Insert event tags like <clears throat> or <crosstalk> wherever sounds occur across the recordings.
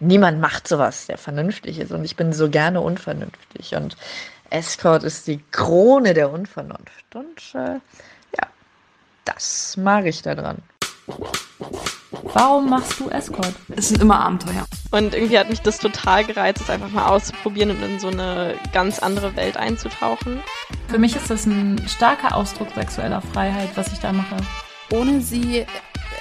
niemand macht sowas, der vernünftig ist. Und ich bin so gerne unvernünftig. Und Escort ist die Krone der Unvernunft. Und äh, ja, das mag ich daran. Warum machst du Escort? Es sind immer Abenteuer. Und irgendwie hat mich das total gereizt, es einfach mal auszuprobieren und in so eine ganz andere Welt einzutauchen. Für mich ist das ein starker Ausdruck sexueller Freiheit, was ich da mache. Ohne sie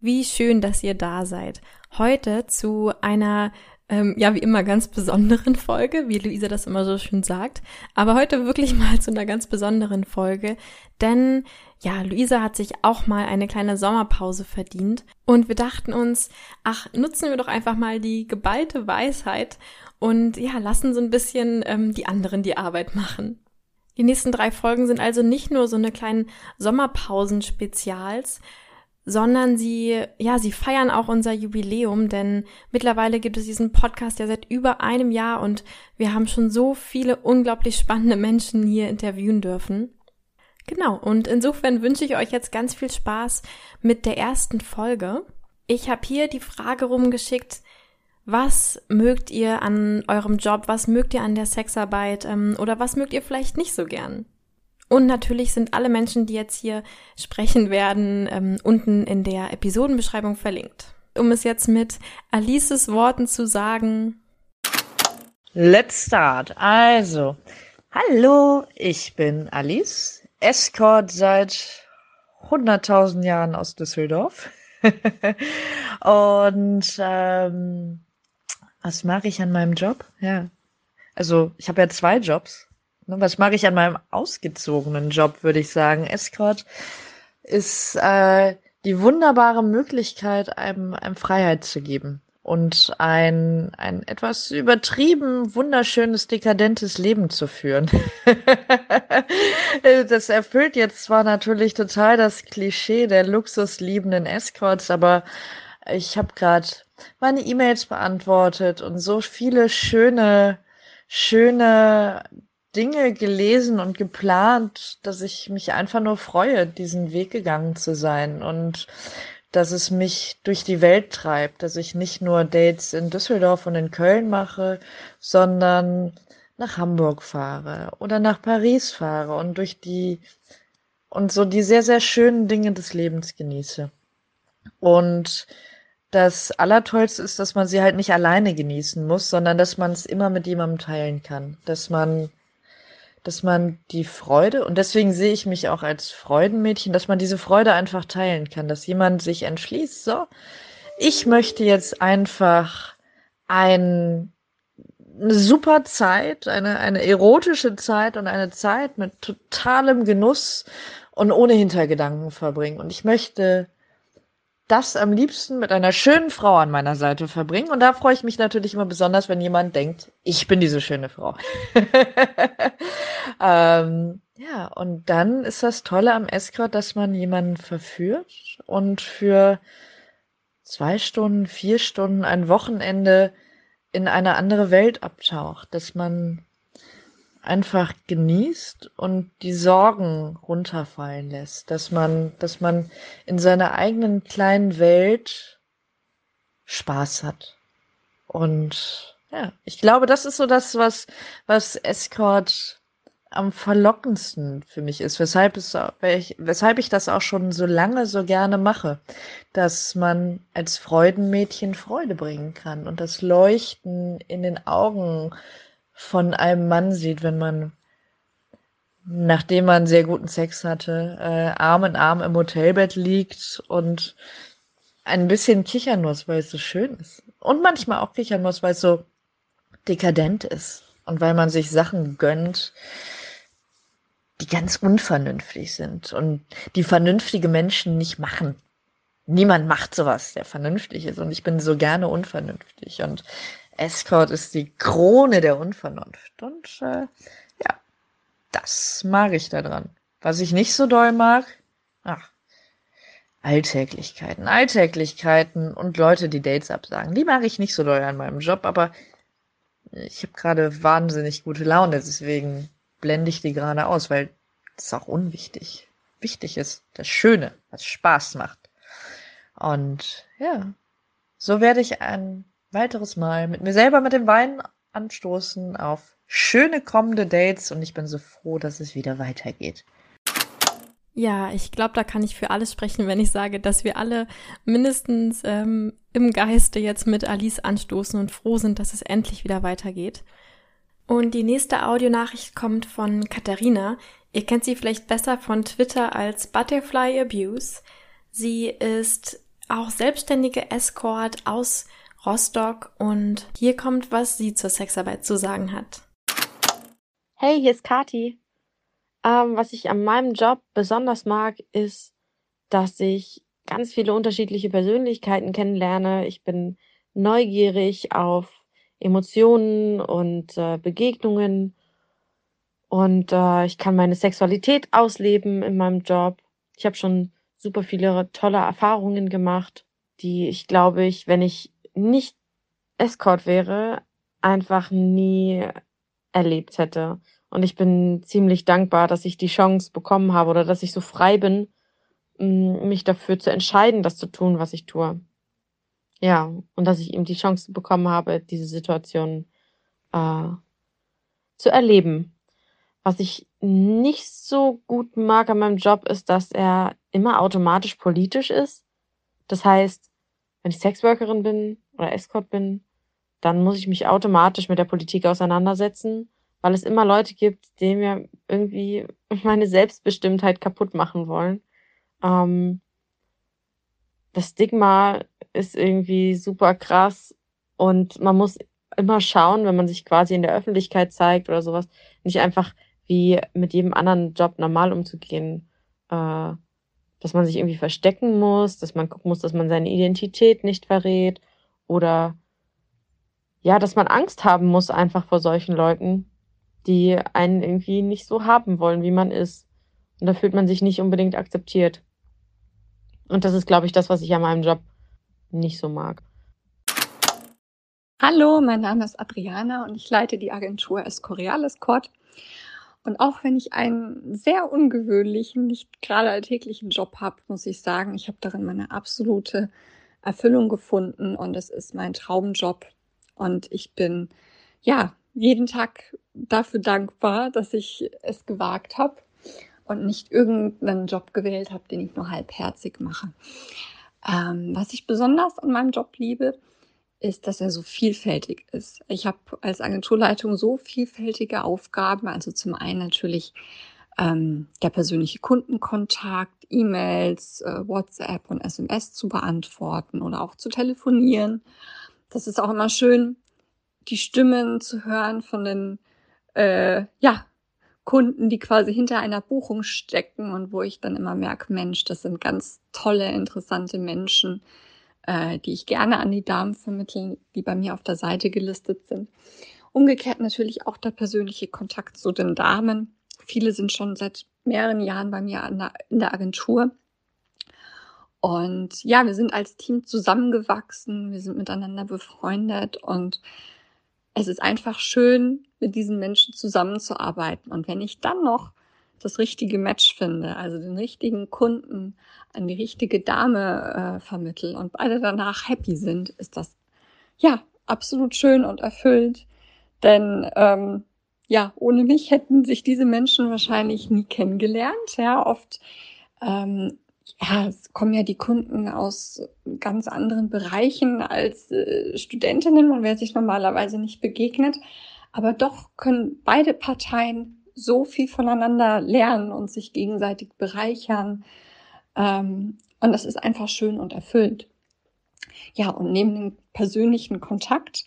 Wie schön, dass ihr da seid. Heute zu einer, ähm, ja, wie immer ganz besonderen Folge, wie Luisa das immer so schön sagt. Aber heute wirklich <laughs> mal zu einer ganz besonderen Folge, denn ja, Luisa hat sich auch mal eine kleine Sommerpause verdient und wir dachten uns, ach, nutzen wir doch einfach mal die geballte Weisheit und ja, lassen so ein bisschen ähm, die anderen die Arbeit machen. Die nächsten drei Folgen sind also nicht nur so eine kleinen Sommerpausen-Spezials, sondern sie, ja, sie feiern auch unser Jubiläum, denn mittlerweile gibt es diesen Podcast ja seit über einem Jahr und wir haben schon so viele unglaublich spannende Menschen hier interviewen dürfen. Genau, und insofern wünsche ich euch jetzt ganz viel Spaß mit der ersten Folge. Ich habe hier die Frage rumgeschickt, was mögt ihr an eurem Job, was mögt ihr an der Sexarbeit ähm, oder was mögt ihr vielleicht nicht so gern? Und natürlich sind alle Menschen, die jetzt hier sprechen werden, ähm, unten in der Episodenbeschreibung verlinkt. Um es jetzt mit Alices Worten zu sagen. Let's start. Also, hallo, ich bin Alice, Escort seit 100.000 Jahren aus Düsseldorf. <laughs> Und ähm, was mache ich an meinem Job? Ja, also ich habe ja zwei Jobs. Ne, was mache ich an meinem ausgezogenen Job, würde ich sagen. Escort ist äh, die wunderbare Möglichkeit, einem, einem Freiheit zu geben und ein, ein etwas übertrieben wunderschönes, dekadentes Leben zu führen. <laughs> das erfüllt jetzt zwar natürlich total das Klischee der luxusliebenden Escorts, aber ich habe gerade meine E-Mails beantwortet und so viele schöne, schöne Dinge gelesen und geplant, dass ich mich einfach nur freue, diesen Weg gegangen zu sein und dass es mich durch die Welt treibt, dass ich nicht nur Dates in Düsseldorf und in Köln mache, sondern nach Hamburg fahre oder nach Paris fahre und durch die und so die sehr, sehr schönen Dinge des Lebens genieße. Und das Allertollste ist, dass man sie halt nicht alleine genießen muss, sondern dass man es immer mit jemandem teilen kann. Dass man dass man die Freude, und deswegen sehe ich mich auch als Freudenmädchen, dass man diese Freude einfach teilen kann, dass jemand sich entschließt, so, ich möchte jetzt einfach ein, eine super Zeit, eine, eine erotische Zeit und eine Zeit mit totalem Genuss und ohne Hintergedanken verbringen. Und ich möchte das am liebsten mit einer schönen Frau an meiner Seite verbringen. Und da freue ich mich natürlich immer besonders, wenn jemand denkt, ich bin diese schöne Frau. <laughs> ähm, ja, und dann ist das Tolle am Escort, dass man jemanden verführt und für zwei Stunden, vier Stunden, ein Wochenende in eine andere Welt abtaucht, dass man einfach genießt und die Sorgen runterfallen lässt, dass man, dass man in seiner eigenen kleinen Welt Spaß hat. Und ja, ich glaube, das ist so das, was, was Escort am verlockendsten für mich ist, weshalb es, weshalb ich das auch schon so lange so gerne mache, dass man als Freudenmädchen Freude bringen kann und das Leuchten in den Augen von einem Mann sieht, wenn man, nachdem man sehr guten Sex hatte, äh, Arm in Arm im Hotelbett liegt und ein bisschen kichern muss, weil es so schön ist. Und manchmal auch kichern muss, weil es so dekadent ist und weil man sich Sachen gönnt, die ganz unvernünftig sind und die vernünftige Menschen nicht machen. Niemand macht sowas, der vernünftig ist und ich bin so gerne unvernünftig und Escort ist die Krone der Unvernunft. Und äh, ja, das mag ich daran. Was ich nicht so doll mag, ach, Alltäglichkeiten, Alltäglichkeiten und Leute, die Dates absagen. Die mag ich nicht so doll an meinem Job, aber ich habe gerade wahnsinnig gute Laune, deswegen blende ich die gerade aus, weil das ist auch unwichtig. Wichtig ist das Schöne, was Spaß macht. Und ja, so werde ich ein weiteres Mal mit mir selber mit dem Wein anstoßen auf schöne kommende Dates und ich bin so froh, dass es wieder weitergeht. Ja, ich glaube, da kann ich für alles sprechen, wenn ich sage, dass wir alle mindestens ähm, im Geiste jetzt mit Alice anstoßen und froh sind, dass es endlich wieder weitergeht. Und die nächste Audionachricht kommt von Katharina. Ihr kennt sie vielleicht besser von Twitter als Butterfly Abuse. Sie ist auch selbstständige Escort aus Rostock und hier kommt, was sie zur Sexarbeit zu sagen hat. Hey, hier ist Kati. Ähm, was ich an meinem Job besonders mag, ist, dass ich ganz viele unterschiedliche Persönlichkeiten kennenlerne. Ich bin neugierig auf Emotionen und äh, Begegnungen und äh, ich kann meine Sexualität ausleben in meinem Job. Ich habe schon super viele tolle Erfahrungen gemacht, die ich glaube ich, wenn ich nicht Escort wäre, einfach nie erlebt hätte. Und ich bin ziemlich dankbar, dass ich die Chance bekommen habe oder dass ich so frei bin, mm, mich dafür zu entscheiden, das zu tun, was ich tue. Ja, und dass ich eben die Chance bekommen habe, diese Situation äh, zu erleben. Was ich nicht so gut mag an meinem Job ist, dass er immer automatisch politisch ist. Das heißt, wenn ich Sexworkerin bin oder Escort bin, dann muss ich mich automatisch mit der Politik auseinandersetzen weil es immer Leute gibt, die mir irgendwie <laughs> meine Selbstbestimmtheit kaputt machen wollen. Ähm, das Stigma ist irgendwie super krass und man muss immer schauen, wenn man sich quasi in der Öffentlichkeit zeigt oder sowas, nicht einfach wie mit jedem anderen Job normal umzugehen, äh, dass man sich irgendwie verstecken muss, dass man gucken muss, dass man seine Identität nicht verrät oder ja, dass man Angst haben muss einfach vor solchen Leuten, die einen irgendwie nicht so haben wollen, wie man ist. Und da fühlt man sich nicht unbedingt akzeptiert. Und das ist, glaube ich, das, was ich an meinem Job nicht so mag. Hallo, mein Name ist Adriana und ich leite die Agentur Escoriales Court. Und auch wenn ich einen sehr ungewöhnlichen, nicht gerade alltäglichen Job habe, muss ich sagen, ich habe darin meine absolute Erfüllung gefunden und es ist mein Traumjob. Und ich bin, ja, jeden Tag dafür dankbar, dass ich es gewagt habe und nicht irgendeinen Job gewählt habe, den ich nur halbherzig mache. Ähm, was ich besonders an meinem Job liebe, ist, dass er so vielfältig ist. Ich habe als Agenturleitung so vielfältige Aufgaben. Also zum einen natürlich ähm, der persönliche Kundenkontakt, E-Mails, äh, WhatsApp und SMS zu beantworten oder auch zu telefonieren. Das ist auch immer schön, die Stimmen zu hören von den äh, ja, Kunden, die quasi hinter einer Buchung stecken und wo ich dann immer merke, Mensch, das sind ganz tolle, interessante Menschen, äh, die ich gerne an die Damen vermitteln, die bei mir auf der Seite gelistet sind. Umgekehrt natürlich auch der persönliche Kontakt zu den Damen. Viele sind schon seit mehreren Jahren bei mir der, in der Agentur. Und ja, wir sind als Team zusammengewachsen, wir sind miteinander befreundet und es ist einfach schön, mit diesen Menschen zusammenzuarbeiten. Und wenn ich dann noch das richtige Match finde, also den richtigen Kunden an die richtige Dame äh, vermittel und beide danach happy sind, ist das ja absolut schön und erfüllt. Denn ähm, ja, ohne mich hätten sich diese Menschen wahrscheinlich nie kennengelernt. Ja, oft ähm, ja, es kommen ja die Kunden aus ganz anderen Bereichen als äh, Studentinnen. Man wäre sich normalerweise nicht begegnet. Aber doch können beide Parteien so viel voneinander lernen und sich gegenseitig bereichern. Ähm, und das ist einfach schön und erfüllt. Ja, und neben dem persönlichen Kontakt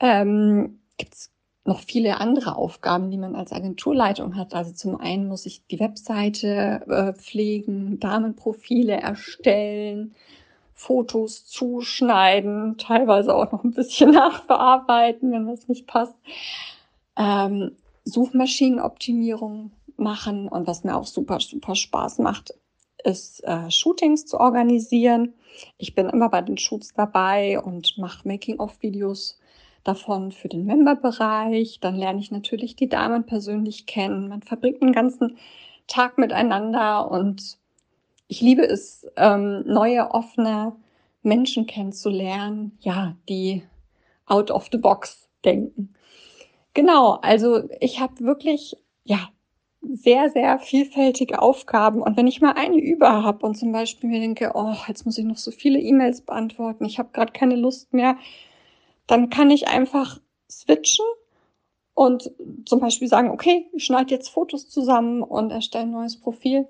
ähm, gibt es noch viele andere Aufgaben, die man als Agenturleitung hat. Also zum einen muss ich die Webseite äh, pflegen, Damenprofile erstellen, Fotos zuschneiden, teilweise auch noch ein bisschen <laughs> nachbearbeiten, wenn was nicht passt. Ähm, Suchmaschinenoptimierung machen und was mir auch super, super Spaß macht, ist äh, Shootings zu organisieren. Ich bin immer bei den Shoots dabei und mache Making-of-Videos davon für den Member-Bereich. Dann lerne ich natürlich die Damen persönlich kennen. Man verbringt einen ganzen Tag miteinander und ich liebe es, ähm, neue, offene Menschen kennenzulernen, ja, die out of the box denken. Genau, also ich habe wirklich, ja, sehr, sehr vielfältige Aufgaben. Und wenn ich mal eine über habe und zum Beispiel mir denke, oh, jetzt muss ich noch so viele E-Mails beantworten, ich habe gerade keine Lust mehr, dann kann ich einfach switchen und zum Beispiel sagen, okay, ich schneide jetzt Fotos zusammen und erstelle ein neues Profil.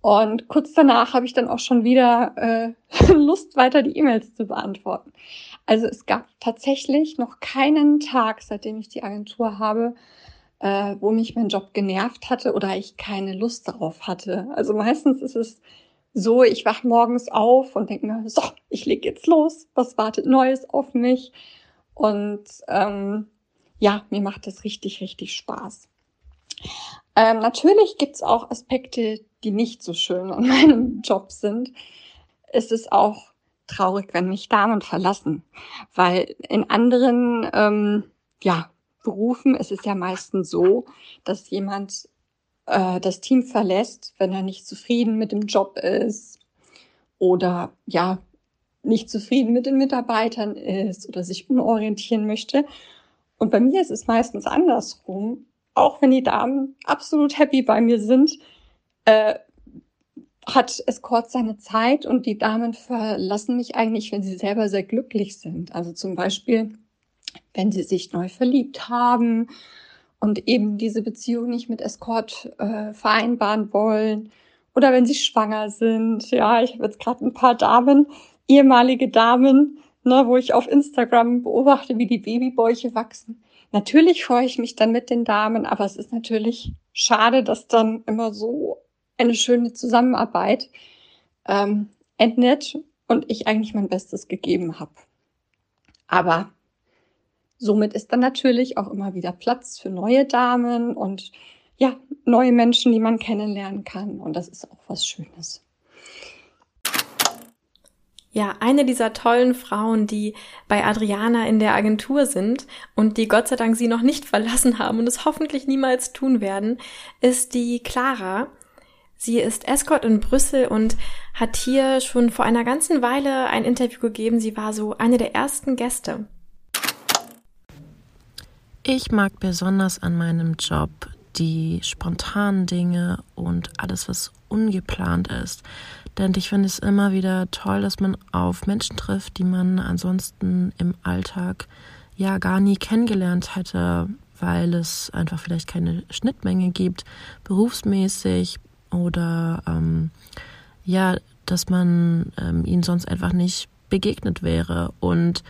Und kurz danach habe ich dann auch schon wieder äh, <laughs> Lust, weiter die E-Mails zu beantworten. Also es gab tatsächlich noch keinen Tag, seitdem ich die Agentur habe, äh, wo mich mein Job genervt hatte oder ich keine Lust darauf hatte. Also meistens ist es so, ich wach morgens auf und denke mir, so, ich leg jetzt los, was wartet Neues auf mich? Und ähm, ja, mir macht das richtig, richtig Spaß. Ähm, natürlich gibt's auch Aspekte, die nicht so schön an <laughs> meinem Job sind. Es ist auch traurig, wenn mich Damen verlassen, weil in anderen ähm, ja, Berufen ist es ja meistens so, dass jemand äh, das Team verlässt, wenn er nicht zufrieden mit dem Job ist oder ja nicht zufrieden mit den Mitarbeitern ist oder sich umorientieren möchte. Und bei mir ist es meistens andersrum. Auch wenn die Damen absolut happy bei mir sind, äh, hat es kurz seine Zeit und die Damen verlassen mich eigentlich, wenn sie selber sehr glücklich sind. Also zum Beispiel, wenn sie sich neu verliebt haben und eben diese Beziehung nicht mit Escort äh, vereinbaren wollen oder wenn sie schwanger sind. Ja, ich habe jetzt gerade ein paar Damen, ehemalige Damen, ne, wo ich auf Instagram beobachte, wie die Babybäuche wachsen. Natürlich freue ich mich dann mit den Damen, aber es ist natürlich schade, dass dann immer so eine schöne Zusammenarbeit ähm, endet und ich eigentlich mein Bestes gegeben habe. Aber somit ist dann natürlich auch immer wieder Platz für neue Damen und ja, neue Menschen, die man kennenlernen kann. Und das ist auch was Schönes. Ja, eine dieser tollen Frauen, die bei Adriana in der Agentur sind und die Gott sei Dank sie noch nicht <laughs> verlassen haben und es hoffentlich niemals tun werden, ist die Clara. Sie ist Escort in Brüssel und hat hier schon vor einer ganzen Weile ein Interview gegeben. Sie war so eine der ersten Gäste. Ich mag besonders an meinem Job die spontanen Dinge und alles, was ungeplant ist. Denn ich finde es immer wieder toll, dass man auf Menschen trifft, die man ansonsten im Alltag ja gar nie kennengelernt hätte, weil es einfach vielleicht keine Schnittmenge gibt, berufsmäßig oder ähm, ja, dass man ähm, ihnen sonst einfach nicht begegnet wäre. Und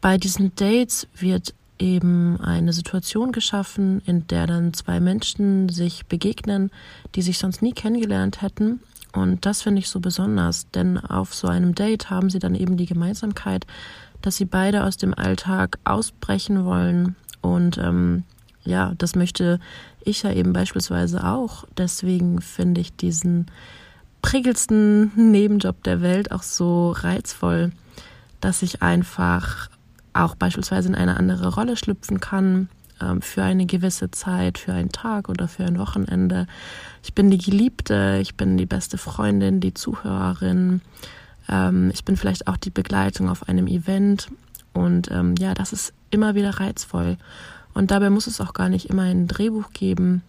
bei diesen Dates wird eben eine Situation geschaffen, in der dann zwei Menschen sich begegnen, die sich sonst nie kennengelernt hätten. Und das finde ich so besonders, denn auf so einem Date haben sie dann eben die Gemeinsamkeit, dass sie beide aus dem Alltag ausbrechen wollen. Und ähm, ja, das möchte ich ja eben beispielsweise auch. Deswegen finde ich diesen prickelsten <laughs> Nebenjob der Welt auch so reizvoll, dass ich einfach auch beispielsweise in eine andere Rolle schlüpfen kann ähm, für eine gewisse Zeit, für einen Tag oder für ein Wochenende. Ich bin die Geliebte, ich bin die beste Freundin, die Zuhörerin. Ähm, ich bin vielleicht auch die Begleitung auf einem Event. Und ähm, ja, das ist immer wieder reizvoll. Und dabei muss es auch gar nicht immer ein Drehbuch geben,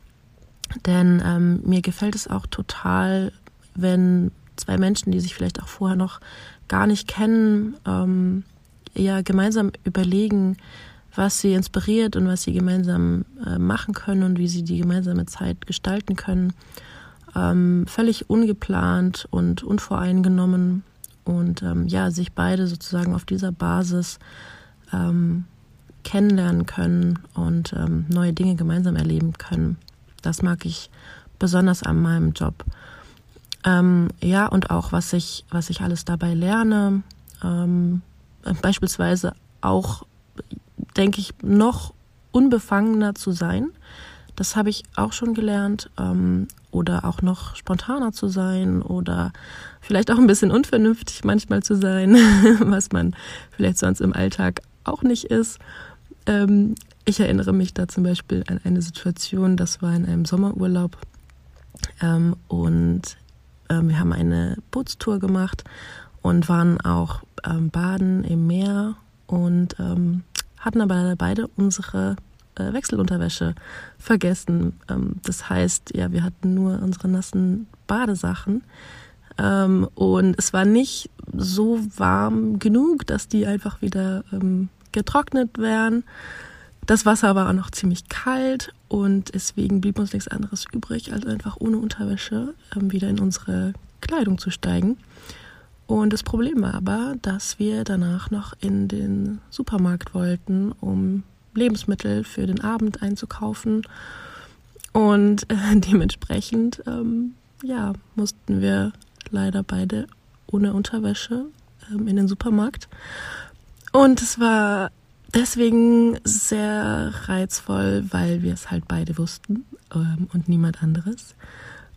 denn ähm, mir gefällt es auch total, wenn zwei Menschen, die sich vielleicht auch vorher noch gar nicht kennen, ähm, ja gemeinsam überlegen, was sie inspiriert und was sie gemeinsam äh, machen können und wie sie die gemeinsame Zeit gestalten können. Ähm, völlig ungeplant und unvoreingenommen und ähm, ja, sich beide sozusagen auf dieser Basis ähm, kennenlernen können und ähm, neue Dinge gemeinsam erleben können. Das mag ich besonders an meinem Job. Ähm, ja, und auch was ich, was ich alles dabei lerne. Beispielsweise auch, denke ich, noch unbefangener zu sein. Das habe ich auch schon gelernt. Ähm, oder auch noch spontaner zu sein oder vielleicht auch ein bisschen unvernünftig manchmal zu sein, <laughs> was man vielleicht sonst im Alltag auch nicht ist. Ähm, ich erinnere mich da zum Beispiel an eine Situation, das war in einem Sommerurlaub ähm, und ähm, wir haben eine Bootstour gemacht und waren auch ähm, baden im Meer und ähm, hatten aber beide unsere äh, Wechselunterwäsche vergessen. Ähm, das heißt, ja, wir hatten nur unsere nassen Badesachen. Ähm, und es war nicht so warm genug, dass die einfach wieder ähm, getrocknet wären. Das Wasser war auch noch ziemlich kalt und deswegen blieb uns nichts anderes übrig, als einfach ohne Unterwäsche ähm, wieder in unsere Kleidung zu steigen. Und das Problem war aber, dass wir danach noch in den Supermarkt wollten, um Lebensmittel für den Abend einzukaufen. Und äh, <laughs> dementsprechend, ähm, ja, mussten wir leider beide ohne Unterwäsche ähm, in den Supermarkt. Und es war deswegen sehr reizvoll, weil wir es halt beide wussten ähm, und niemand anderes.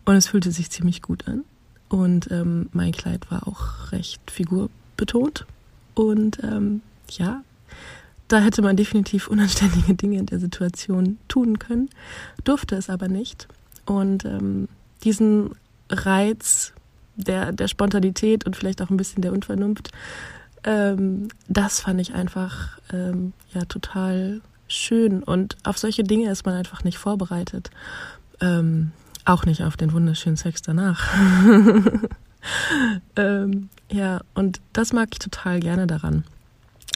Und es fühlte sich ziemlich gut an. Und ähm, mein Kleid war auch recht figurbetont. Und ähm, ja, da hätte man definitiv unanständige Dinge in der Situation tun können, durfte es aber nicht. Und ähm, diesen Reiz der, der Spontanität und vielleicht auch ein bisschen der Unvernunft, ähm, das fand ich einfach ähm, ja total schön. Und auf solche Dinge ist man einfach nicht vorbereitet. Ähm, auch nicht auf den wunderschönen Sex danach. <laughs> ähm, ja, und das mag ich total gerne daran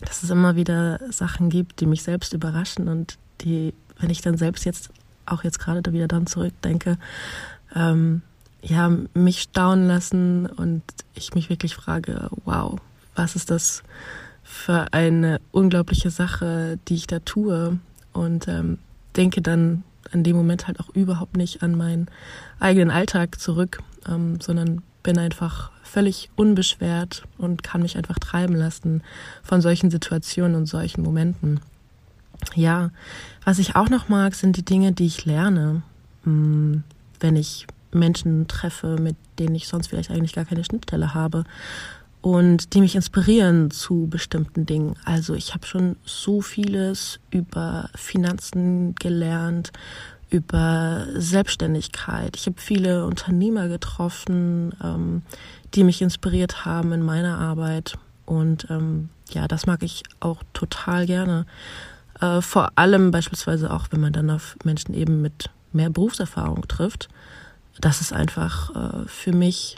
dass es immer wieder Sachen gibt, die mich selbst überraschen und die, wenn ich dann selbst jetzt auch jetzt gerade da wieder dann zurückdenke, ähm, ja, mich staunen lassen und ich mich wirklich frage, wow, was ist das für eine unglaubliche Sache, die ich da tue und ähm, denke dann in dem Moment halt auch überhaupt nicht an meinen eigenen Alltag zurück, ähm, sondern bin einfach völlig unbeschwert und kann mich einfach treiben lassen von solchen Situationen und solchen Momenten. Ja, was ich auch noch mag, sind die Dinge, die ich lerne, hm, wenn ich Menschen treffe, mit denen ich sonst vielleicht eigentlich gar keine Schnittstelle habe und die mich inspirieren zu bestimmten Dingen. Also ich habe schon so vieles über Finanzen gelernt, über Selbstständigkeit. Ich habe viele Unternehmer getroffen, ähm, die mich inspiriert haben in meiner Arbeit. Und ähm, ja, das mag ich auch total gerne. Äh, vor allem beispielsweise auch, wenn man dann auf Menschen eben mit mehr Berufserfahrung trifft. Das ist einfach äh, für mich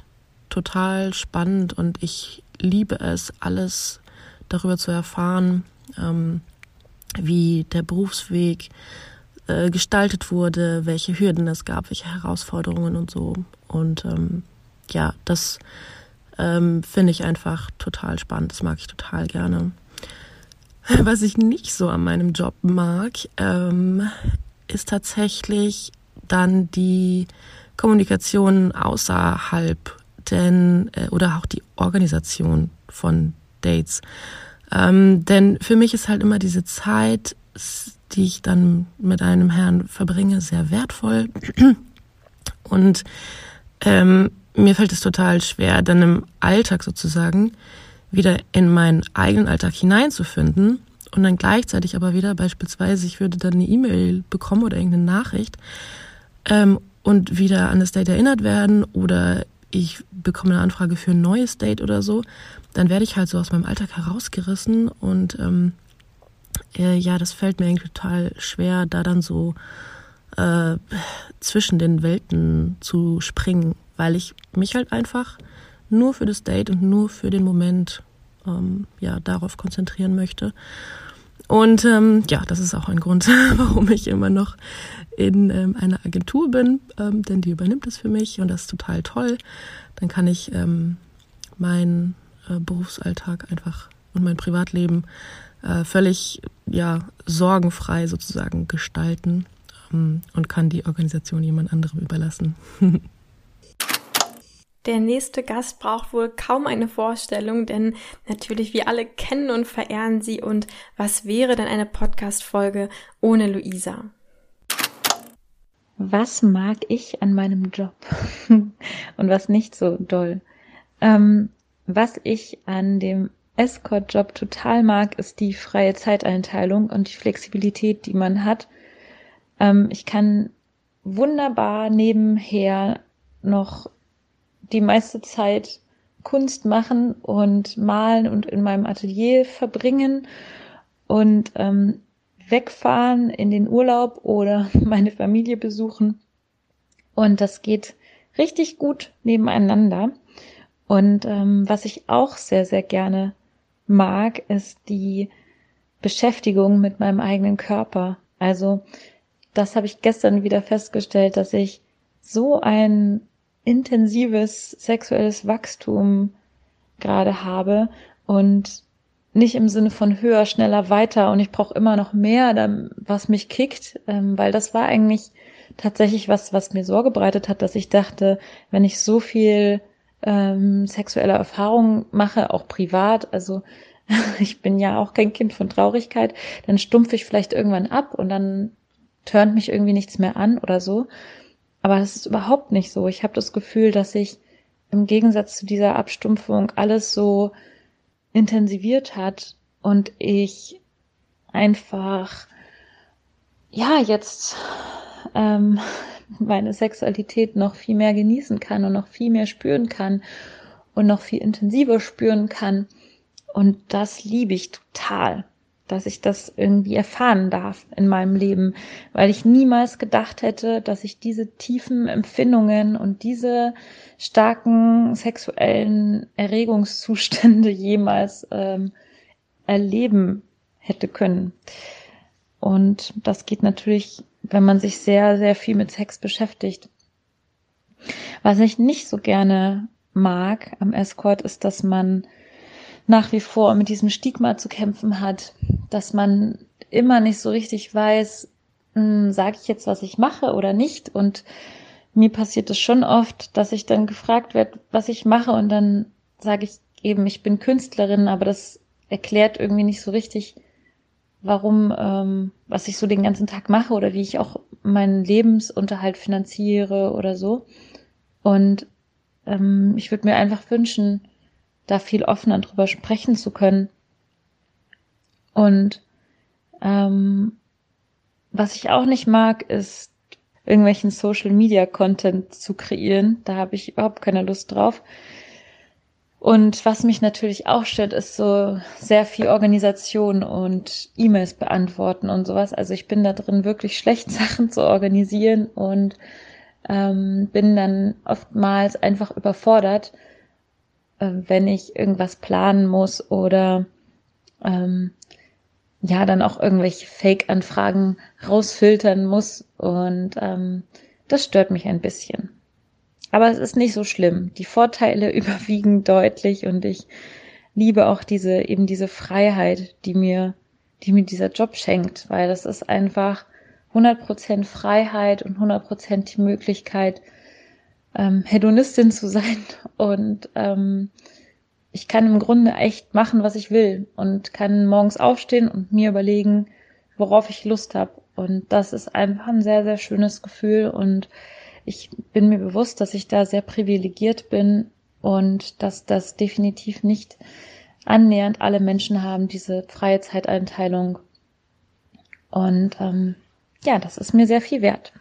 total spannend und ich liebe es, alles darüber zu erfahren, ähm, wie der Berufsweg äh, gestaltet wurde, welche Hürden es gab, welche Herausforderungen und so. Und ähm, ja, das ähm, finde ich einfach total spannend. Das mag ich total gerne. <laughs> Was ich nicht so an meinem Job mag, ähm, ist tatsächlich dann die Kommunikation außerhalb, denn äh, oder auch die Organisation von Dates. Ähm, denn für mich ist halt immer diese Zeit, die ich dann mit einem Herrn verbringe, sehr wertvoll. <clears throat> Und ähm, mir fällt es total schwer, dann im Alltag sozusagen wieder in meinen eigenen Alltag hineinzufinden und dann gleichzeitig aber wieder beispielsweise, ich würde dann eine E-Mail bekommen oder irgendeine Nachricht ähm, und wieder an das Date erinnert werden oder ich bekomme eine Anfrage für ein neues Date oder so, dann werde ich halt so aus meinem Alltag herausgerissen und ähm, äh, ja, das fällt mir irgendwie total schwer, da dann so äh, zwischen den Welten zu springen weil ich mich halt einfach nur für das Date und nur für den Moment ähm, ja darauf konzentrieren möchte. Und ähm, ja, das ist auch ein Grund, <laughs> warum ich immer noch in ähm, einer Agentur bin, ähm, denn die übernimmt es für mich und das ist total toll. Dann kann ich ähm, meinen äh, Berufsalltag einfach und mein Privatleben äh, völlig ja sorgenfrei sozusagen gestalten ähm, und kann die Organisation jemand anderem überlassen. <laughs> Der nächste Gast braucht wohl kaum eine Vorstellung, denn natürlich wir alle kennen und verehren sie und was wäre denn eine Podcast-Folge ohne Luisa? Was mag ich an meinem Job <laughs> und was nicht so doll? Ähm, was ich an dem Escort-Job total mag, ist die freie Zeiteinteilung und die Flexibilität, die man hat. Ähm, ich kann wunderbar nebenher noch die meiste Zeit Kunst machen und malen und in meinem Atelier verbringen und ähm, wegfahren in den Urlaub oder <laughs> meine Familie besuchen. Und das geht richtig gut nebeneinander. Und ähm, was ich auch sehr, sehr gerne mag, ist die Beschäftigung mit meinem eigenen Körper. Also das habe ich gestern wieder festgestellt, dass ich so ein intensives sexuelles Wachstum gerade habe und nicht im Sinne von höher, schneller, weiter und ich brauche immer noch mehr, was mich kickt, ähm, weil das war eigentlich tatsächlich was, was mir Sorge bereitet hat, dass ich dachte, wenn ich so viel ähm, sexuelle Erfahrungen mache, auch privat, also <laughs> ich bin ja auch kein Kind von Traurigkeit, dann stumpfe ich vielleicht irgendwann ab und dann turnt mich irgendwie nichts mehr an oder so. Aber das ist überhaupt nicht so. Ich habe das Gefühl, dass sich im Gegensatz zu dieser Abstumpfung alles so intensiviert hat und ich einfach ja jetzt ähm, <laughs> meine Sexualität noch viel mehr genießen kann und noch viel mehr spüren kann und noch viel intensiver spüren kann. Und das liebe ich total dass ich das irgendwie erfahren darf in meinem Leben, weil ich niemals gedacht hätte, dass ich diese tiefen Empfindungen und diese starken sexuellen Erregungszustände <laughs> jemals ähm, erleben hätte können. Und das geht natürlich, wenn man sich sehr, sehr viel mit Sex beschäftigt. Was ich nicht so gerne mag am Escort ist, dass man nach wie vor mit diesem Stigma zu kämpfen hat, dass man immer nicht so richtig weiß, hm, sage ich jetzt, was ich mache oder nicht. Und mir passiert es schon oft, dass ich dann gefragt werde, was ich mache und dann sage ich eben, ich bin Künstlerin, aber das erklärt irgendwie nicht so richtig, warum, ähm, was ich so den ganzen Tag mache oder wie ich auch meinen Lebensunterhalt finanziere oder so. Und ähm, ich würde mir einfach wünschen, da viel offener drüber sprechen zu können. Und ähm, was ich auch nicht mag, ist irgendwelchen Social Media Content zu kreieren. Da habe ich überhaupt keine Lust drauf. Und was mich natürlich auch stört, ist so sehr viel Organisation und E-Mails beantworten und sowas. Also ich bin da drin wirklich schlecht, <laughs> Sachen zu organisieren und ähm, bin dann oftmals einfach überfordert äh, wenn ich irgendwas planen muss oder ähm, ja, dann auch irgendwelche Fake-Anfragen rausfiltern muss. Und ähm, das stört mich ein bisschen. Aber es ist nicht so schlimm. Die Vorteile <laughs> überwiegen deutlich und ich liebe auch diese, eben diese Freiheit, die mir, die mir dieser Job schenkt, weil das ist einfach 100% Freiheit und 100% die Möglichkeit, ähm, Hedonistin zu sein und ähm, ich kann im Grunde echt machen, was ich will und kann morgens aufstehen und mir überlegen, worauf ich Lust habe. Und das ist einfach ein sehr, sehr schönes Gefühl und ich bin mir bewusst, dass ich da sehr privilegiert bin und dass das definitiv nicht annähernd alle Menschen haben, diese freie Zeiteinteilung. Und ähm, ja, das ist mir sehr viel wert.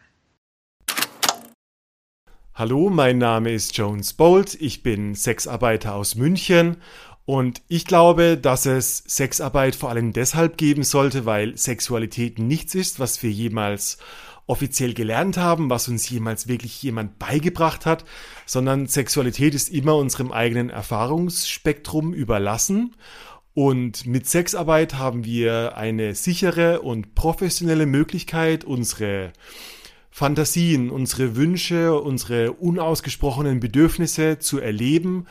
Hallo, mein Name ist Jones Bolt, ich bin Sexarbeiter aus München und ich glaube, dass es Sexarbeit vor allem deshalb geben sollte, weil Sexualität nichts ist, was wir jemals offiziell gelernt haben, was uns jemals wirklich jemand beigebracht hat, sondern Sexualität ist immer unserem eigenen Erfahrungsspektrum überlassen. Und mit Sexarbeit haben wir eine sichere und professionelle Möglichkeit, unsere Fantasien, unsere Wünsche, unsere unausgesprochenen Bedürfnisse zu erleben,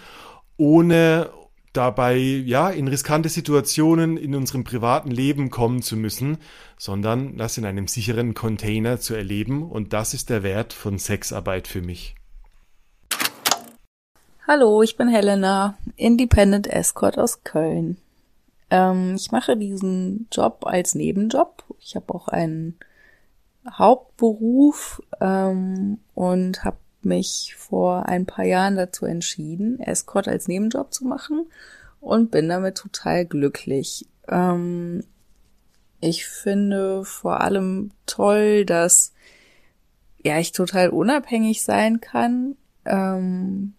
ohne dabei ja in riskante Situationen in unserem privaten Leben kommen zu müssen, sondern das in einem sicheren Container zu erleben und das ist der Wert von Sexarbeit für mich. Hallo, ich bin Helena, Independent Escort aus Köln. Ähm, ich mache diesen Job als Nebenjob. Ich habe auch einen Hauptberuf ähm, und habe mich vor ein paar Jahren dazu entschieden, Escort als Nebenjob zu machen und bin damit total glücklich. Ähm, ich finde vor allem toll, dass ja ich total unabhängig sein kann. Ähm,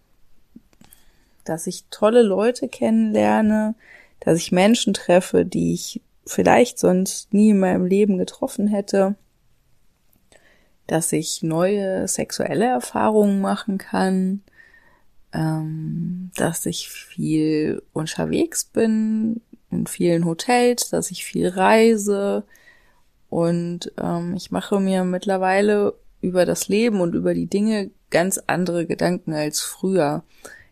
dass ich tolle Leute kennenlerne, dass ich Menschen treffe, die ich vielleicht sonst nie in meinem Leben getroffen hätte, dass ich neue sexuelle Erfahrungen machen kann, ähm, dass ich viel unterwegs bin, in vielen Hotels, dass ich viel reise und ähm, ich mache mir mittlerweile über das Leben und über die Dinge ganz andere Gedanken als früher.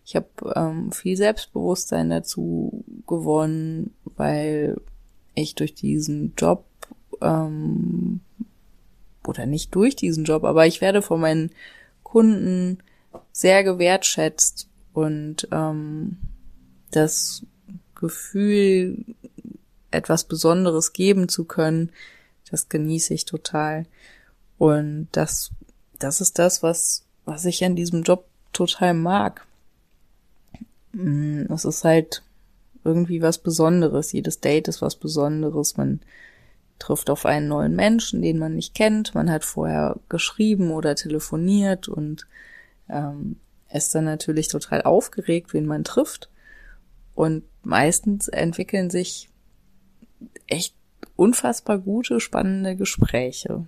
Ich habe ähm, viel Selbstbewusstsein dazu gewonnen, weil ich durch diesen Job ähm, oder nicht durch diesen Job, aber ich werde von meinen Kunden sehr gewertschätzt und ähm, das Gefühl, etwas Besonderes geben zu können, das genieße ich total. Und das, das ist das, was, was ich an diesem Job total mag. Mm, es ist halt irgendwie was Besonderes. Jedes Date ist was Besonderes. Man trifft auf einen neuen Menschen, den man nicht kennt. Man hat vorher geschrieben oder telefoniert und ähm, ist dann natürlich total aufgeregt, wen man trifft. Und meistens entwickeln sich echt unfassbar gute, spannende Gespräche.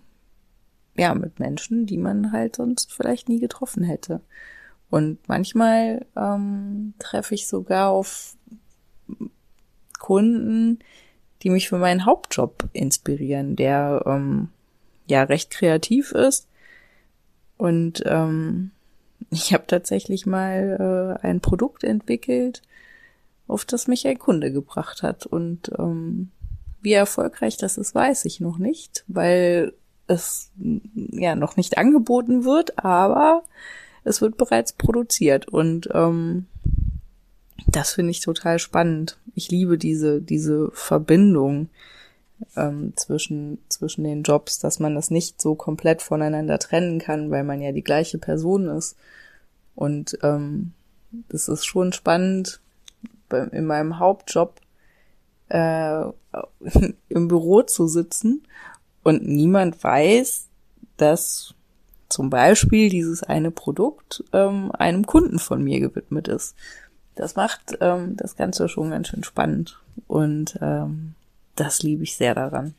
Ja, mit Menschen, die man halt sonst vielleicht nie getroffen hätte. Und manchmal ähm, treffe ich sogar auf Kunden, die mich für meinen Hauptjob inspirieren, der ähm, ja recht kreativ ist. Und ähm, <laughs> ich habe tatsächlich mal äh, ein Produkt entwickelt, auf das mich ein Kunde gebracht hat. Und ähm, wie erfolgreich das ist, weiß ich noch nicht, weil es ja noch nicht angeboten wird, aber es wird bereits produziert und ähm, das finde ich total spannend. Ich liebe diese diese Verbindung ähm, zwischen zwischen den Jobs, dass man das nicht so komplett voneinander trennen kann, weil man ja die gleiche Person ist. Und ähm, das ist schon spannend in meinem Hauptjob äh, <laughs> im Büro zu sitzen und niemand weiß, dass zum Beispiel dieses eine Produkt ähm, einem Kunden von mir gewidmet ist. Das macht ähm, das Ganze schon ganz schön spannend und ähm, das liebe ich sehr daran.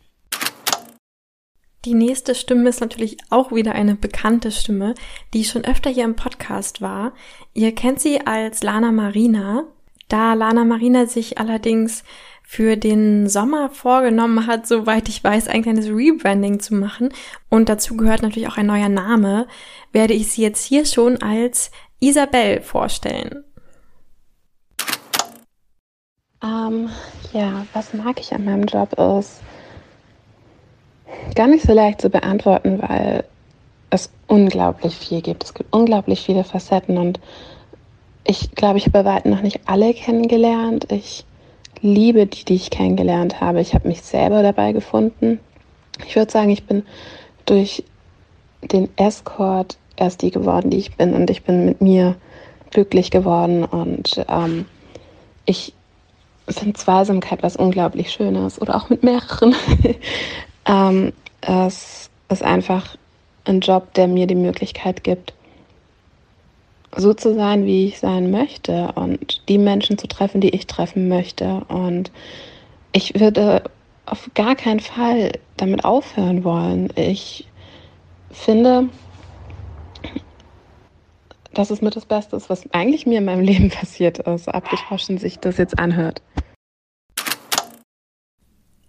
Die nächste Stimme ist natürlich auch wieder eine bekannte Stimme, die schon öfter hier im Podcast war. Ihr kennt sie als Lana Marina. Da Lana Marina sich allerdings für den Sommer vorgenommen hat, soweit ich weiß, ein kleines Rebranding zu machen. Und dazu gehört natürlich auch ein neuer Name, werde ich sie jetzt hier schon als Isabel vorstellen. Ähm, ja, was mag ich an meinem Job ist gar nicht so leicht zu beantworten, weil es unglaublich viel gibt. Es gibt unglaublich viele Facetten und ich glaube, ich habe bei weitem noch nicht alle kennengelernt. Ich liebe die, die ich kennengelernt habe. Ich habe mich selber dabei gefunden. Ich würde sagen, ich bin durch den Escort erst die geworden, die ich bin. Und ich bin mit mir glücklich geworden. Und ähm, ich finde Zweisamkeit was unglaublich Schönes. Oder auch mit mehreren. <laughs> ähm, es ist einfach ein Job, der mir die Möglichkeit gibt, so zu sein, wie ich sein möchte und die Menschen zu treffen, die ich treffen möchte. Und ich würde auf gar keinen Fall damit aufhören wollen. Ich finde, dass es mit das Beste ist, was eigentlich mir in meinem Leben <laughs> passiert ist, abgeschlossen sich das jetzt anhört.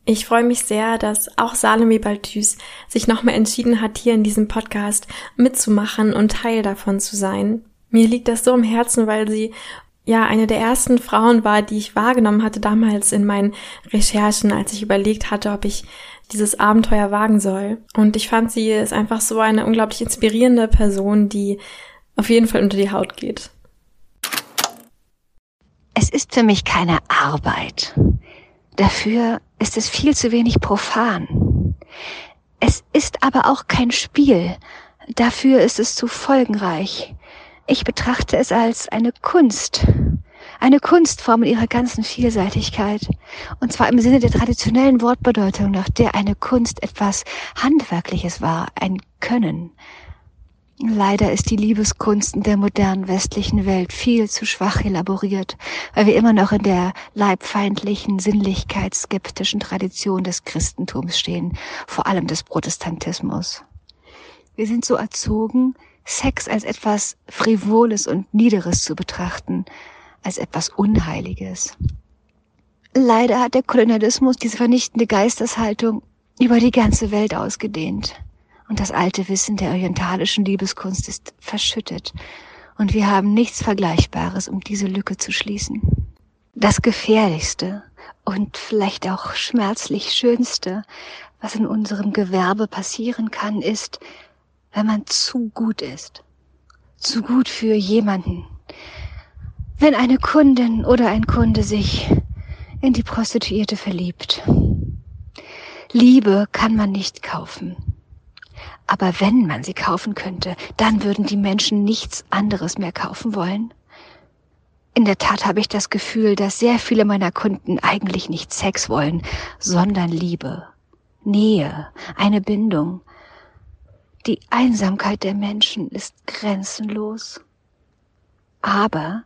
Ich freue mich sehr, dass auch Salome Balthus sich nochmal entschieden hat, hier in diesem Podcast mitzumachen und Teil davon zu sein. Mir liegt das so im Herzen, weil sie ja eine der ersten Frauen war, die ich wahrgenommen hatte damals in meinen Recherchen, als ich überlegt hatte, ob ich dieses Abenteuer wagen soll. Und ich fand, sie ist einfach so eine unglaublich inspirierende Person, die auf jeden Fall unter die Haut geht. Es ist für mich keine Arbeit. Dafür ist es viel zu wenig profan. Es ist aber auch kein Spiel. Dafür ist es zu folgenreich. Ich betrachte es als eine Kunst. Eine Kunstform in ihrer ganzen Vielseitigkeit. Und zwar im Sinne der traditionellen Wortbedeutung, nach der eine Kunst etwas Handwerkliches war, ein Können. Leider ist die Liebeskunst in der modernen westlichen Welt viel zu schwach elaboriert, weil wir immer noch in der leibfeindlichen, sinnlichkeitsskeptischen Tradition des Christentums stehen, vor allem des Protestantismus. Wir sind so erzogen, Sex als etwas Frivoles und Niederes zu betrachten, als etwas Unheiliges. Leider hat der Kolonialismus diese vernichtende Geisteshaltung über die ganze Welt ausgedehnt und das alte Wissen der orientalischen Liebeskunst ist verschüttet und wir haben nichts Vergleichbares, um diese Lücke zu schließen. Das Gefährlichste und vielleicht auch schmerzlich Schönste, was in unserem Gewerbe passieren kann, ist, wenn man zu gut ist. Zu gut für jemanden. Wenn eine Kundin oder ein Kunde sich in die Prostituierte verliebt. Liebe kann man nicht kaufen. Aber wenn man sie kaufen könnte, dann würden die Menschen nichts anderes mehr kaufen wollen. In der Tat habe ich das Gefühl, dass sehr viele meiner Kunden eigentlich nicht Sex wollen, sondern Liebe, Nähe, eine Bindung. Die Einsamkeit der Menschen ist grenzenlos. Aber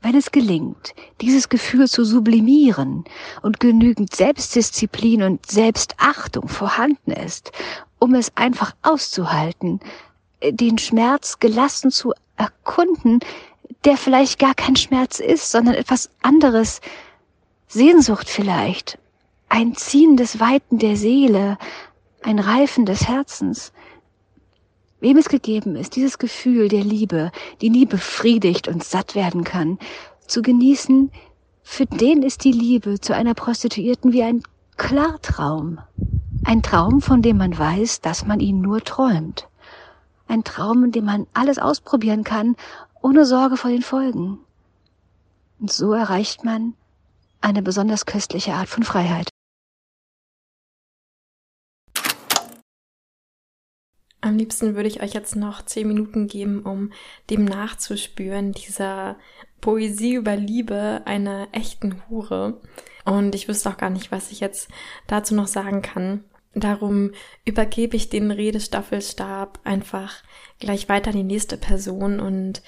wenn es gelingt, dieses Gefühl zu sublimieren und genügend Selbstdisziplin und Selbstachtung vorhanden ist, um es einfach auszuhalten, den Schmerz gelassen zu erkunden, der vielleicht gar kein Schmerz ist, sondern etwas anderes, Sehnsucht vielleicht, ein Ziehen des Weiten der Seele, ein Reifen des Herzens. Wem es gegeben ist, dieses Gefühl der Liebe, die nie befriedigt und satt werden kann, zu genießen, für den ist die Liebe zu einer Prostituierten wie ein Klartraum. Ein Traum, von dem man weiß, dass man ihn nur träumt. Ein Traum, in dem man alles ausprobieren kann, ohne Sorge vor den Folgen. Und so erreicht man eine besonders köstliche Art von Freiheit. Am liebsten würde ich euch jetzt noch zehn Minuten geben, um dem nachzuspüren, dieser Poesie über Liebe einer echten Hure. Und ich wüsste auch gar nicht, was ich jetzt dazu noch sagen kann. Darum übergebe ich den Redestaffelstab einfach gleich weiter an die nächste Person und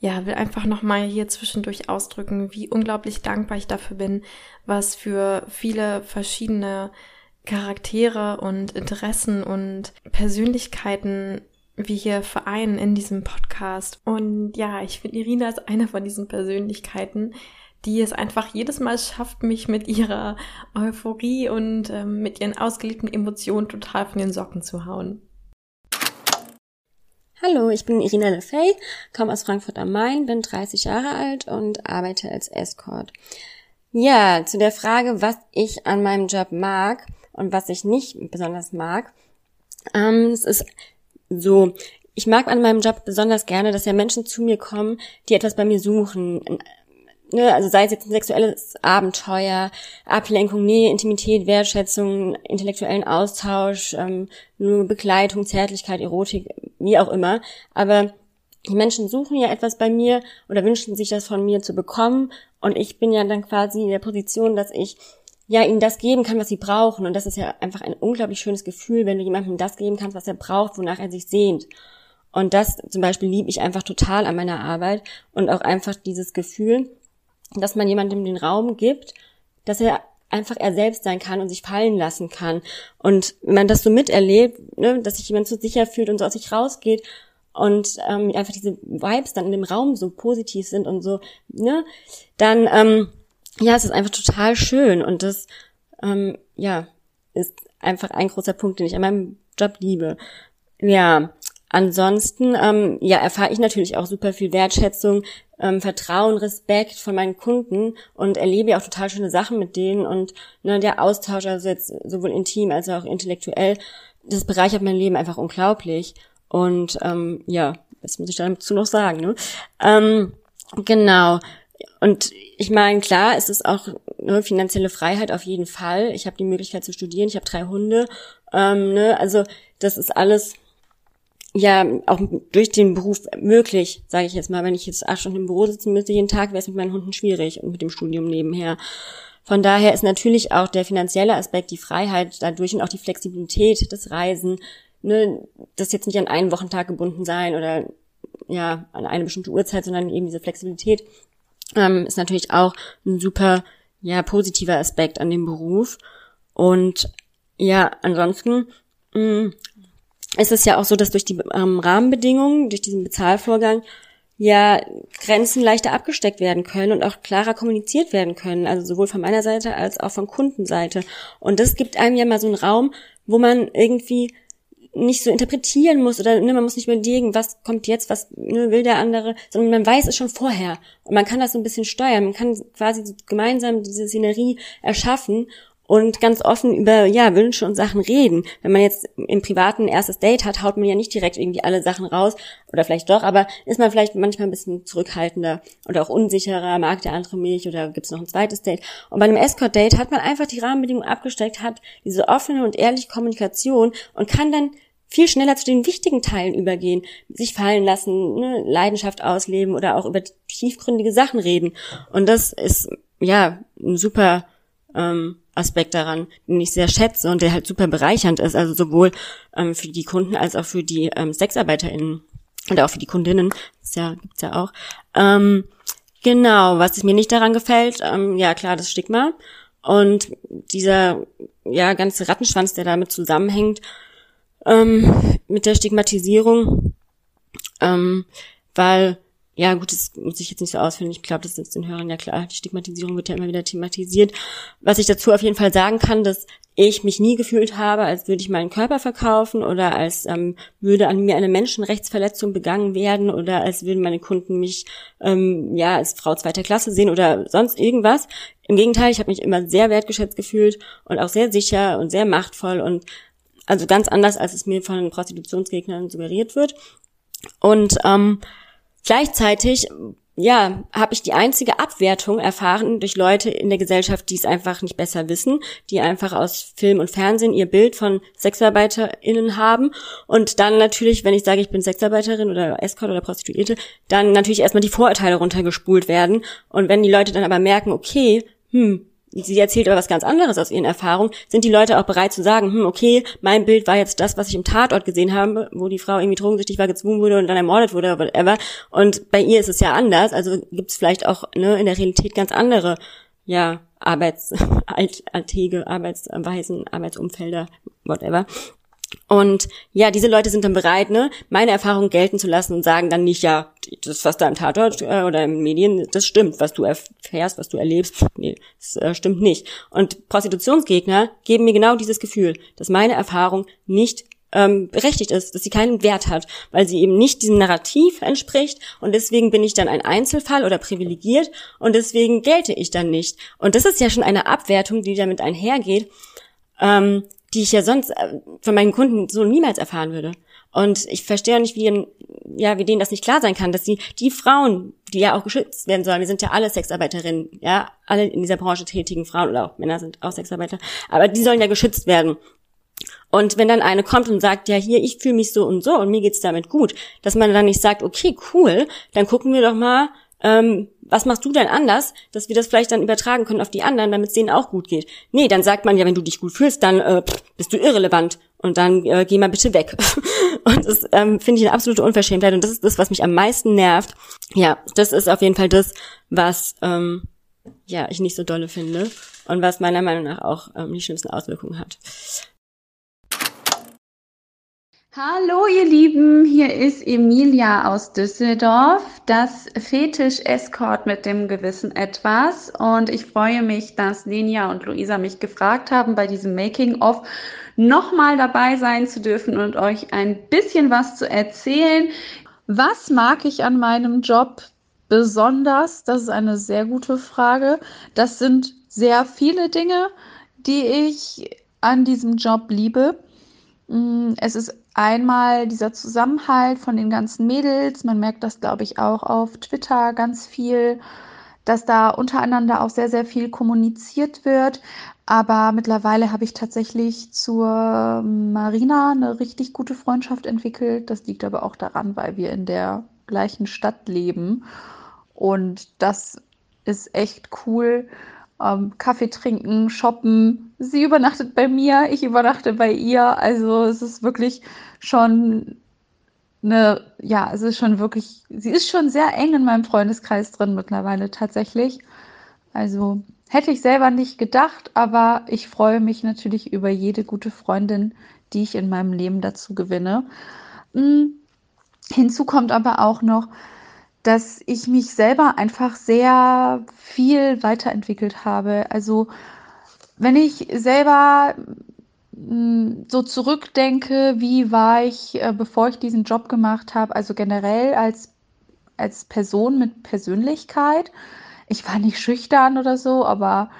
ja, will einfach nochmal hier zwischendurch ausdrücken, wie unglaublich dankbar ich dafür bin, was für viele verschiedene Charaktere und Interessen und Persönlichkeiten wir hier vereinen in diesem Podcast. Und ja, ich finde, Irina ist eine von diesen Persönlichkeiten, die es einfach jedes Mal schafft, mich mit ihrer Euphorie und ähm, mit ihren ausgeliebten Emotionen total von den Socken zu hauen. Hallo, ich bin Irina Lefey, komme aus Frankfurt am Main, bin 30 Jahre alt und arbeite als Escort. Ja, zu der Frage, was ich an meinem Job mag und was ich nicht besonders mag. Ähm, es ist so, ich mag an meinem Job besonders gerne, dass ja Menschen zu mir kommen, die etwas bei mir suchen, ne, also sei es jetzt ein sexuelles Abenteuer, Ablenkung, Nähe, Intimität, Wertschätzung, intellektuellen Austausch, ähm, nur Begleitung, Zärtlichkeit, Erotik, wie auch immer. Aber die Menschen suchen ja etwas bei mir oder wünschen sich das von mir zu bekommen und ich bin ja dann quasi in der Position, dass ich ja ihnen das geben kann, was sie brauchen und das ist ja einfach ein unglaublich schönes Gefühl, wenn du jemandem das geben kannst, was er braucht, wonach er sich sehnt. Und das zum Beispiel liebe ich einfach total an meiner Arbeit und auch einfach dieses Gefühl, dass man jemandem den Raum gibt, dass er einfach er selbst sein kann und sich fallen lassen kann. Und wenn man das so miterlebt, ne, dass sich jemand so sicher fühlt und so aus sich rausgeht und ähm, einfach diese Vibes dann in dem Raum so positiv sind und so, ne, dann ähm, ja, es ist einfach total schön und das ähm, ja ist einfach ein großer Punkt, den ich an meinem Job liebe. Ja, ansonsten ähm, ja erfahre ich natürlich auch super viel Wertschätzung, ähm, Vertrauen, Respekt von meinen Kunden und erlebe ja auch total schöne Sachen mit denen und ne, der Austausch, also jetzt sowohl intim als auch intellektuell, das bereichert mein Leben einfach unglaublich. Und ähm, ja, was muss ich dazu noch sagen? Ne? Ähm, genau. Und ich meine, klar, es ist auch ne, finanzielle Freiheit auf jeden Fall. Ich habe die Möglichkeit zu studieren, ich habe drei Hunde. Ähm, ne, also das ist alles ja auch durch den Beruf möglich, sage ich jetzt mal. Wenn ich jetzt acht Stunden im Büro sitzen müsste jeden Tag, wäre es mit meinen Hunden schwierig und mit dem Studium nebenher. Von daher ist natürlich auch der finanzielle Aspekt, die Freiheit dadurch und auch die Flexibilität des Reisen, ne, das jetzt nicht an einen Wochentag gebunden sein oder ja an eine bestimmte Uhrzeit, sondern eben diese Flexibilität ähm, ist natürlich auch ein super, ja, positiver Aspekt an dem Beruf. Und ja, ansonsten mh, mm, ist es ja auch so, dass durch die ähm, Rahmenbedingungen, durch diesen Bezahlvorgang ja Grenzen leichter abgesteckt werden können und auch klarer kommuniziert werden können, also sowohl von meiner Seite als auch von Kundenseite. Und das gibt einem ja mal so einen Raum, wo man irgendwie nicht so interpretieren muss oder ne, man muss nicht überlegen, was kommt jetzt, was ne, will der andere, sondern man weiß es schon vorher. Und man kann das so ein bisschen steuern, man kann quasi gemeinsam diese Szenerie erschaffen und ganz offen über ja Wünsche und Sachen reden. Wenn man jetzt im privaten erstes Date hat, haut man ja nicht direkt irgendwie alle Sachen raus oder vielleicht doch, aber ist man vielleicht manchmal ein bisschen zurückhaltender oder auch unsicherer, mag der andere mich oder gibt's noch ein zweites Date. Und bei einem Escort Date hat man einfach die Rahmenbedingungen abgesteckt, hat diese offene und ehrliche Kommunikation und kann dann viel schneller zu den wichtigen Teilen übergehen, sich fallen lassen, ne, Leidenschaft ausleben oder auch über tiefgründige Sachen reden. Und das ist ja ein super ähm, Aspekt daran, den ich sehr schätze und der halt super bereichernd ist, also sowohl ähm, für die Kunden als auch für die ähm, SexarbeiterInnen oder auch für die Kundinnen, das ja, gibt's ja auch. Ähm, genau, was mir nicht daran gefällt, ähm, ja klar, das Stigma und dieser ja ganze Rattenschwanz, der damit zusammenhängt, ähm, mit der Stigmatisierung, ähm, weil ja gut, das muss ich jetzt nicht so ausführen. Ich glaube, das ist den Hörern ja klar. Die Stigmatisierung wird ja immer wieder thematisiert. Was ich dazu auf jeden Fall sagen kann, dass ich mich nie gefühlt habe, als würde ich meinen Körper verkaufen oder als ähm, würde an mir eine Menschenrechtsverletzung begangen werden oder als würden meine Kunden mich ähm, ja als Frau zweiter Klasse sehen oder sonst irgendwas. Im Gegenteil, ich habe mich immer sehr wertgeschätzt gefühlt und auch sehr sicher und sehr machtvoll und also ganz anders, als es mir von Prostitutionsgegnern suggeriert wird. Und ähm, Gleichzeitig, ja, habe ich die einzige Abwertung erfahren durch Leute in der Gesellschaft, die es einfach nicht besser wissen, die einfach aus Film und Fernsehen ihr Bild von SexarbeiterInnen haben. Und dann natürlich, wenn ich sage, ich bin Sexarbeiterin oder Escort oder Prostituierte, dann natürlich erstmal die Vorurteile runtergespult werden. Und wenn die Leute dann aber merken, okay, hm, sie erzählt aber was ganz anderes aus ihren Erfahrungen, sind die Leute auch bereit zu sagen, hm, okay, mein Bild war jetzt das, was ich im Tatort gesehen habe, wo die Frau irgendwie drogensüchtig war, gezwungen wurde und dann ermordet wurde, oder whatever. Und bei ihr ist es ja anders, also gibt es vielleicht auch ne, in der Realität ganz andere, ja, Arbeits, <laughs> Arbeitsweisen, Arbeitsumfelder, whatever. Und ja, diese Leute sind dann bereit, ne, meine Erfahrung gelten zu lassen und sagen dann nicht, ja, das, was da im Tatort äh, oder im Medien, das stimmt, was du erfährst, was du erlebst, nee, das äh, stimmt nicht. Und Prostitutionsgegner geben mir genau dieses Gefühl, dass meine Erfahrung nicht ähm, berechtigt ist, dass sie keinen Wert hat, weil sie eben nicht diesem Narrativ entspricht und deswegen bin ich dann ein Einzelfall oder privilegiert und deswegen gelte ich dann nicht. Und das ist ja schon eine Abwertung, die damit einhergeht, ähm, die ich ja sonst äh, von meinen Kunden so niemals erfahren würde. Und ich verstehe auch nicht, wie, ja, wie denen das nicht klar sein kann, dass sie die Frauen, die ja auch geschützt werden sollen, wir sind ja alle Sexarbeiterinnen, ja, alle in dieser Branche tätigen Frauen oder auch Männer sind auch Sexarbeiter, aber die sollen ja geschützt werden. Und wenn dann eine kommt und sagt, ja, hier, ich fühle mich so und so und mir geht's damit gut, dass man dann nicht sagt, okay, cool, dann gucken wir doch mal, ähm, was machst du denn anders, dass wir das vielleicht dann übertragen können auf die anderen, damit es denen auch gut geht. Nee, dann sagt man ja, wenn du dich gut fühlst, dann äh, bist du irrelevant und dann äh, geh mal bitte weg. <laughs> und das ähm, finde ich eine absolute Unverschämtheit und das ist das, was mich am meisten nervt. Ja, das ist auf jeden Fall das, was ähm, ja ich nicht so dolle finde und was meiner Meinung nach auch ähm, die schlimmsten Auswirkungen hat. Hallo ihr Lieben, hier ist Emilia aus Düsseldorf, das Fetisch-Escort mit dem gewissen Etwas. Und ich freue mich, dass Lenia und Luisa mich gefragt haben, bei diesem Making-of nochmal dabei sein zu dürfen und euch ein bisschen was zu erzählen. Was mag ich an meinem Job besonders? Das ist eine sehr gute Frage. Das sind sehr viele Dinge, die ich an diesem Job liebe. Mm, es ist einmal dieser Zusammenhalt von den ganzen Mädels. Man merkt das, glaube ich, auch auf Twitter ganz viel, dass da untereinander auch sehr, sehr viel kommuniziert wird. Aber mittlerweile habe ich tatsächlich zur Marina eine richtig gute Freundschaft entwickelt. Das liegt aber auch daran, weil wir in der gleichen Stadt leben. Und das ist echt cool. Ähm, Kaffee trinken, shoppen. Sie übernachtet bei mir, ich übernachte bei ihr. Also es ist wirklich schon eine, ja, es ist schon wirklich, sie ist schon sehr eng in meinem Freundeskreis drin mittlerweile tatsächlich. Also hätte ich selber nicht gedacht, aber ich freue mich natürlich über jede gute Freundin, die ich in meinem Leben dazu gewinne. Hm. Hinzu kommt aber auch noch, dass ich mich selber einfach sehr viel weiterentwickelt habe. Also wenn ich selber hm, so zurückdenke, wie war ich, äh, bevor ich diesen Job gemacht habe, also generell als, als Person mit Persönlichkeit. Ich war nicht schüchtern oder so, aber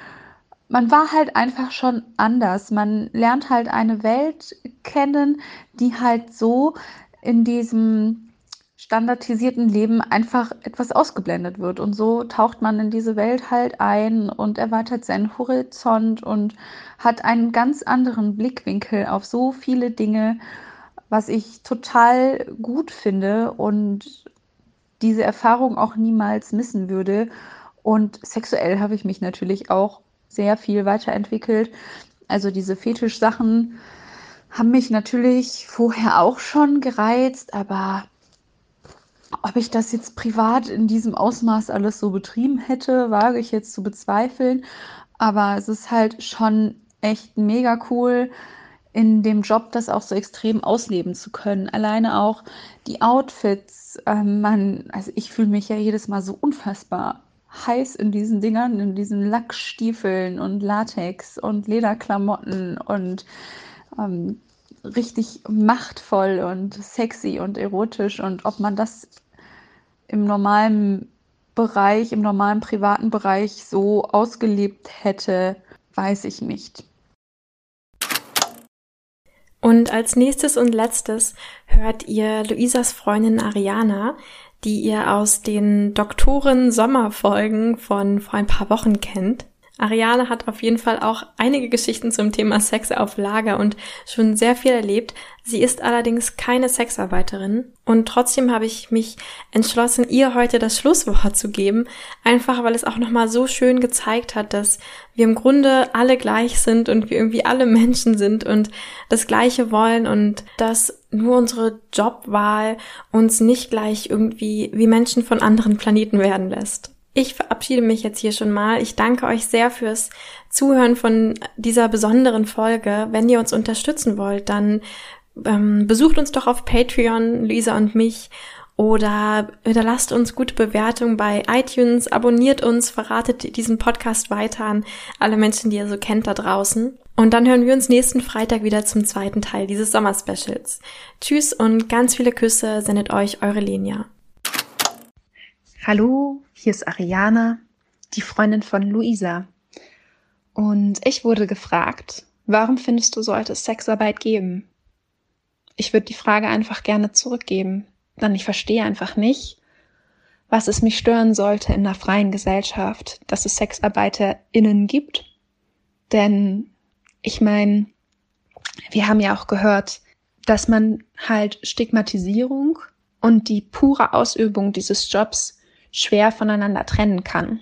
man war halt einfach schon anders. Man lernt halt eine Welt kennen, die halt so in diesem standardisierten Leben einfach etwas ausgeblendet wird. Und so taucht man in diese Welt halt ein und erweitert seinen Horizont und hat einen ganz anderen Blickwinkel auf so viele Dinge, was ich total gut finde und diese Erfahrung auch niemals missen würde. Und sexuell habe ich mich natürlich auch sehr viel weiterentwickelt. Also diese Fetischsachen haben mich natürlich vorher auch schon gereizt, aber ob ich das jetzt privat in diesem Ausmaß alles so betrieben hätte, wage ich jetzt zu bezweifeln. Aber es ist halt schon echt mega cool, in dem Job das auch so extrem ausleben zu können. Alleine auch die Outfits. Ähm, man, also ich fühle mich ja jedes Mal so unfassbar heiß in diesen Dingern, in diesen Lackstiefeln und Latex und Lederklamotten und ähm, richtig machtvoll und sexy und erotisch und ob man das im normalen Bereich, im normalen privaten Bereich so ausgelebt hätte, weiß ich nicht. Und als nächstes und letztes hört ihr Luisas Freundin Ariana, die ihr aus den Doktoren Sommerfolgen von vor ein paar Wochen kennt. Ariane hat auf jeden Fall auch einige Geschichten zum Thema Sex auf Lager und schon sehr viel erlebt. Sie ist allerdings keine Sexarbeiterin und trotzdem habe ich mich entschlossen, ihr heute das Schlusswort zu geben, einfach weil es auch nochmal so schön gezeigt hat, dass wir im Grunde alle gleich sind und wir irgendwie alle Menschen sind und das Gleiche wollen und dass nur unsere Jobwahl uns nicht gleich irgendwie wie Menschen von anderen Planeten werden lässt. Ich verabschiede mich jetzt hier schon mal. Ich danke euch sehr fürs Zuhören von dieser besonderen Folge. Wenn ihr uns unterstützen wollt, dann ähm, besucht uns doch auf Patreon, Lisa und mich, oder hinterlasst uns gute Bewertungen bei iTunes, abonniert uns, verratet diesen Podcast weiter an alle Menschen, die ihr so kennt da draußen. Und dann hören wir uns nächsten Freitag wieder zum zweiten Teil dieses Sommerspecials. Tschüss und ganz viele Küsse sendet euch eure Lenia. Hallo, hier ist Ariana, die Freundin von Luisa. Und ich wurde gefragt, warum findest du, sollte es Sexarbeit geben? Ich würde die Frage einfach gerne zurückgeben, denn ich verstehe einfach nicht, was es mich stören sollte in einer freien Gesellschaft, dass es SexarbeiterInnen gibt. Denn ich meine, wir haben ja auch gehört, dass man halt Stigmatisierung und die pure Ausübung dieses Jobs schwer voneinander trennen kann.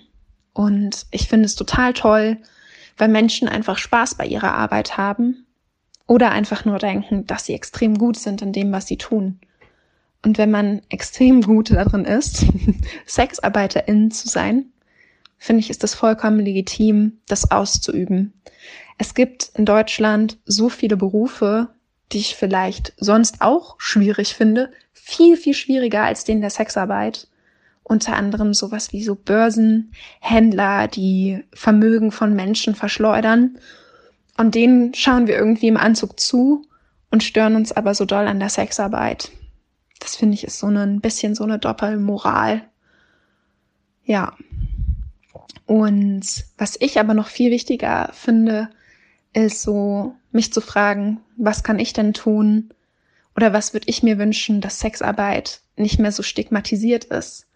Und ich finde es total toll, wenn Menschen einfach Spaß bei ihrer Arbeit haben oder einfach nur denken, dass sie extrem gut sind in dem, was sie tun. Und wenn man extrem gut darin ist, <laughs> Sexarbeiterin zu sein, finde ich, ist es vollkommen legitim, das auszuüben. Es gibt in Deutschland so viele Berufe, die ich vielleicht sonst auch schwierig finde, viel, viel schwieriger als den der Sexarbeit unter anderem sowas wie so Börsenhändler, die Vermögen von Menschen verschleudern. Und denen schauen wir irgendwie im Anzug zu und stören uns aber so doll an der Sexarbeit. Das finde ich ist so ein bisschen so eine Doppelmoral. Ja. Und was ich aber noch viel wichtiger finde, ist so, mich zu fragen, was kann ich denn tun? Oder was würde ich mir wünschen, dass Sexarbeit nicht mehr so stigmatisiert ist?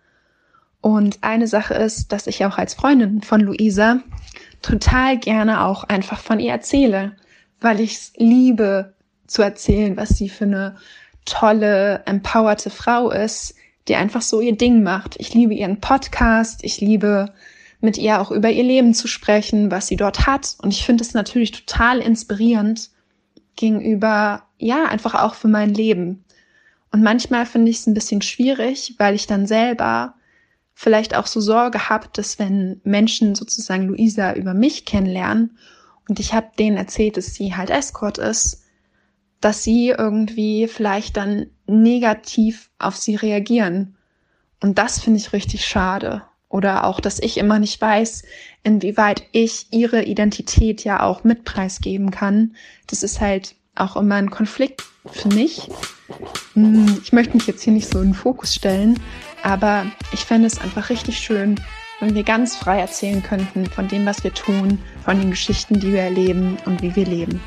Und eine Sache ist, dass ich auch als Freundin von Luisa total gerne auch einfach von ihr erzähle, weil ich es liebe zu erzählen, was sie für eine tolle, empowerte Frau ist, die einfach so ihr Ding macht. Ich liebe ihren Podcast, ich liebe mit ihr auch über ihr Leben zu sprechen, was sie dort hat. Und ich finde es natürlich total inspirierend gegenüber, ja, einfach auch für mein Leben. Und manchmal finde ich es ein bisschen schwierig, weil ich dann selber vielleicht auch so Sorge habe, dass wenn Menschen sozusagen Luisa über mich kennenlernen und ich habe denen erzählt, dass sie halt Escort ist, dass sie irgendwie vielleicht dann negativ auf sie reagieren. Und das finde ich richtig schade. Oder auch, dass ich immer nicht weiß, inwieweit ich ihre Identität ja auch mit preisgeben kann. Das ist halt auch immer ein Konflikt für mich. Hm, ich möchte mich jetzt hier nicht so in den Fokus stellen, aber ich fände es einfach richtig schön, wenn wir ganz frei erzählen könnten von dem, was wir tun, von den Geschichten, die wir erleben und wie wir leben.